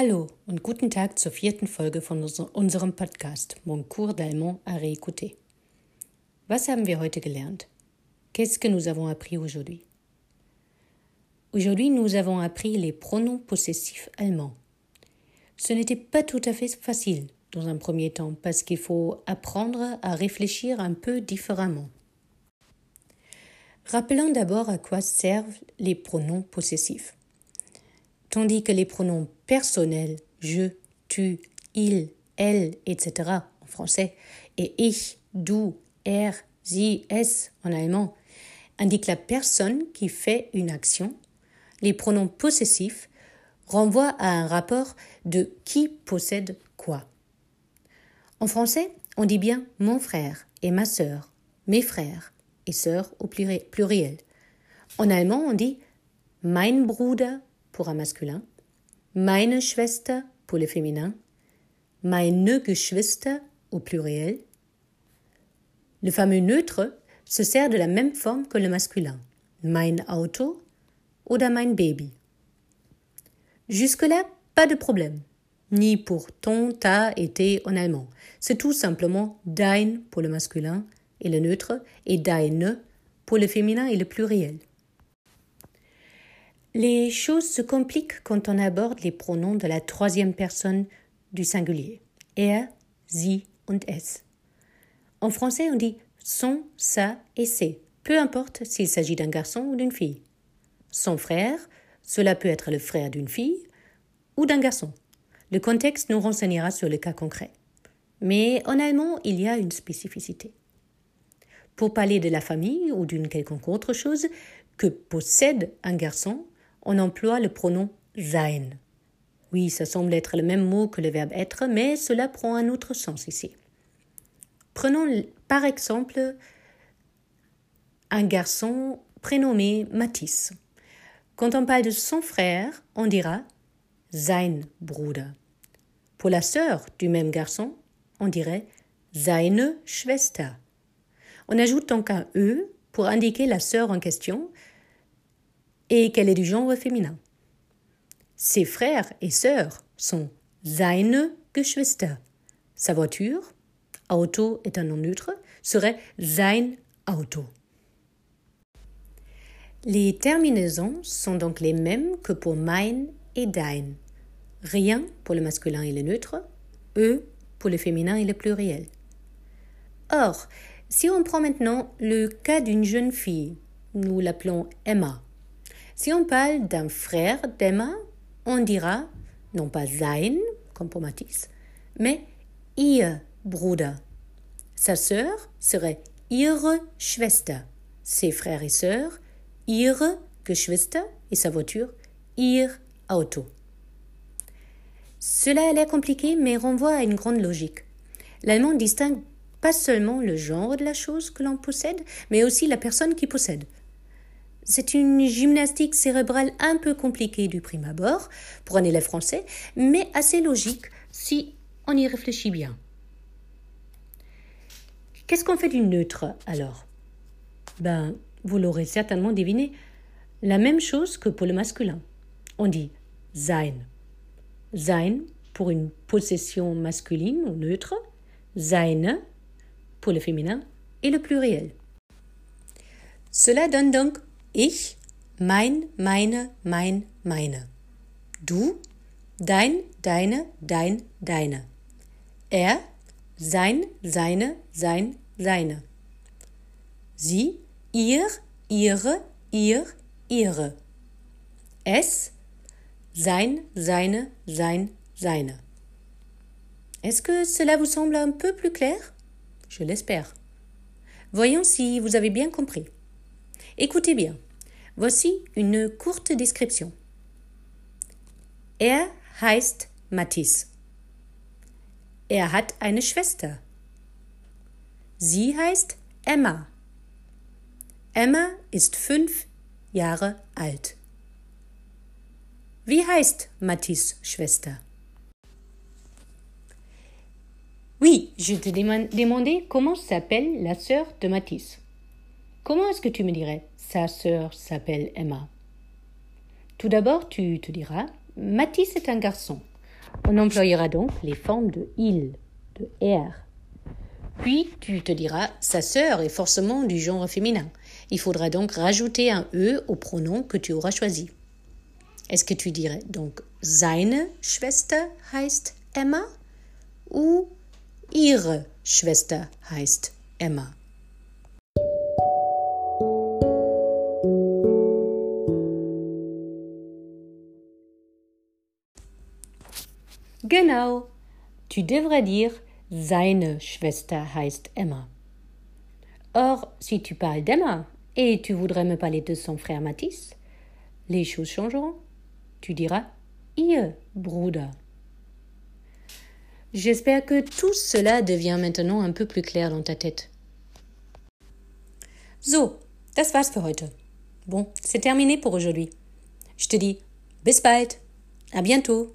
Hallo und guten Tag zur vierten Folge von unserem Podcast Mon cours d'allemand à réécouter. Was haben wir heute gelernt? Qu'est-ce que nous avons appris aujourd'hui? Aujourd'hui, nous avons appris les pronoms possessifs allemands. Ce n'était pas tout à fait facile dans un premier temps parce qu'il faut apprendre à réfléchir un peu différemment. Rappelons d'abord à quoi servent les pronoms possessifs tandis que les pronoms personnels je, tu, il, elle, etc. en français et ich, du, er, sie, es en allemand indiquent la personne qui fait une action, les pronoms possessifs renvoient à un rapport de qui possède quoi. En français, on dit bien mon frère et ma sœur, mes frères et sœurs au pluriel. En allemand, on dit mein Bruder pour un masculin, meine Schwester pour le féminin, meine Geschwister au pluriel. Le fameux neutre se sert de la même forme que le masculin, mein Auto oder mein Baby. Jusque-là, pas de problème, ni pour ton, ta et en allemand. C'est tout simplement dein pour le masculin et le neutre et deine pour le féminin et le pluriel. Les choses se compliquent quand on aborde les pronoms de la troisième personne du singulier. Er, sie und es. En français, on dit son, sa et ses, peu importe s'il s'agit d'un garçon ou d'une fille. Son frère, cela peut être le frère d'une fille ou d'un garçon. Le contexte nous renseignera sur le cas concret. Mais en allemand, il y a une spécificité. Pour parler de la famille ou d'une quelconque autre chose que possède un garçon, on emploie le pronom sein. Oui, ça semble être le même mot que le verbe être, mais cela prend un autre sens ici. Prenons par exemple un garçon prénommé Matisse. Quand on parle de son frère, on dira sein Bruder. Pour la sœur du même garçon, on dirait seine Schwester. On ajoute donc un E pour indiquer la sœur en question, et qu'elle est du genre féminin? Ses frères et sœurs sont seine Geschwister. Sa voiture, Auto est un nom neutre, serait sein Auto. Les terminaisons sont donc les mêmes que pour mein et dein. Rien pour le masculin et le neutre, e pour le féminin et le pluriel. Or, si on prend maintenant le cas d'une jeune fille, nous l'appelons Emma. Si on parle d'un frère d'Emma, on dira non pas sein, comme pour Matisse, mais ihr Bruder. Sa sœur serait ihre Schwester. Ses frères et sœurs, ihre Geschwister et sa voiture, ihr Auto. Cela l'air compliqué, mais renvoie à une grande logique. L'allemand distingue pas seulement le genre de la chose que l'on possède, mais aussi la personne qui possède. C'est une gymnastique cérébrale un peu compliquée du prime abord pour un élève français, mais assez logique si on y réfléchit bien. Qu'est-ce qu'on fait du neutre alors? Ben, vous l'aurez certainement deviné, la même chose que pour le masculin. On dit sein. Sein pour une possession masculine ou neutre, seine pour le féminin et le pluriel. Cela donne donc Ich, mein, meine, mein, meine. Du, dein, deine, dein, deine. Er, sein, seine, sein, seine. Sie, ihr, ihre, ihr, ihre. Es, sein, seine, sein, seine. Est-ce que cela vous semble un peu plus clair? Je l'espère. Voyons si vous avez bien compris. Écoutez bien. Voici une courte description. Er heißt Matisse. Er hat eine Schwester. Sie heißt Emma. Emma ist fünf Jahre alt. Wie heißt Matisse Schwester? Oui, je te demandais comment s'appelle la sœur de Matisse. Comment est-ce que tu me dirais Sa sœur s'appelle Emma? Tout d'abord, tu te diras Mathis est un garçon. On employera donc les formes de il, de er. Puis tu te diras sa sœur est forcément du genre féminin. Il faudra donc rajouter un e au pronom que tu auras choisi. Est-ce que tu dirais donc seine Schwester heißt Emma? Ou ihre Schwester heißt Emma? Genau, tu devrais dire seine Schwester heißt Emma. Or, si tu parles d'Emma et tu voudrais me parler de son frère Mathis, les choses changeront. Tu diras ihr Bruder. J'espère que tout cela devient maintenant un peu plus clair dans ta tête. So, das war's für heute. Bon, c'est terminé pour aujourd'hui. Je te dis bis bald, à bientôt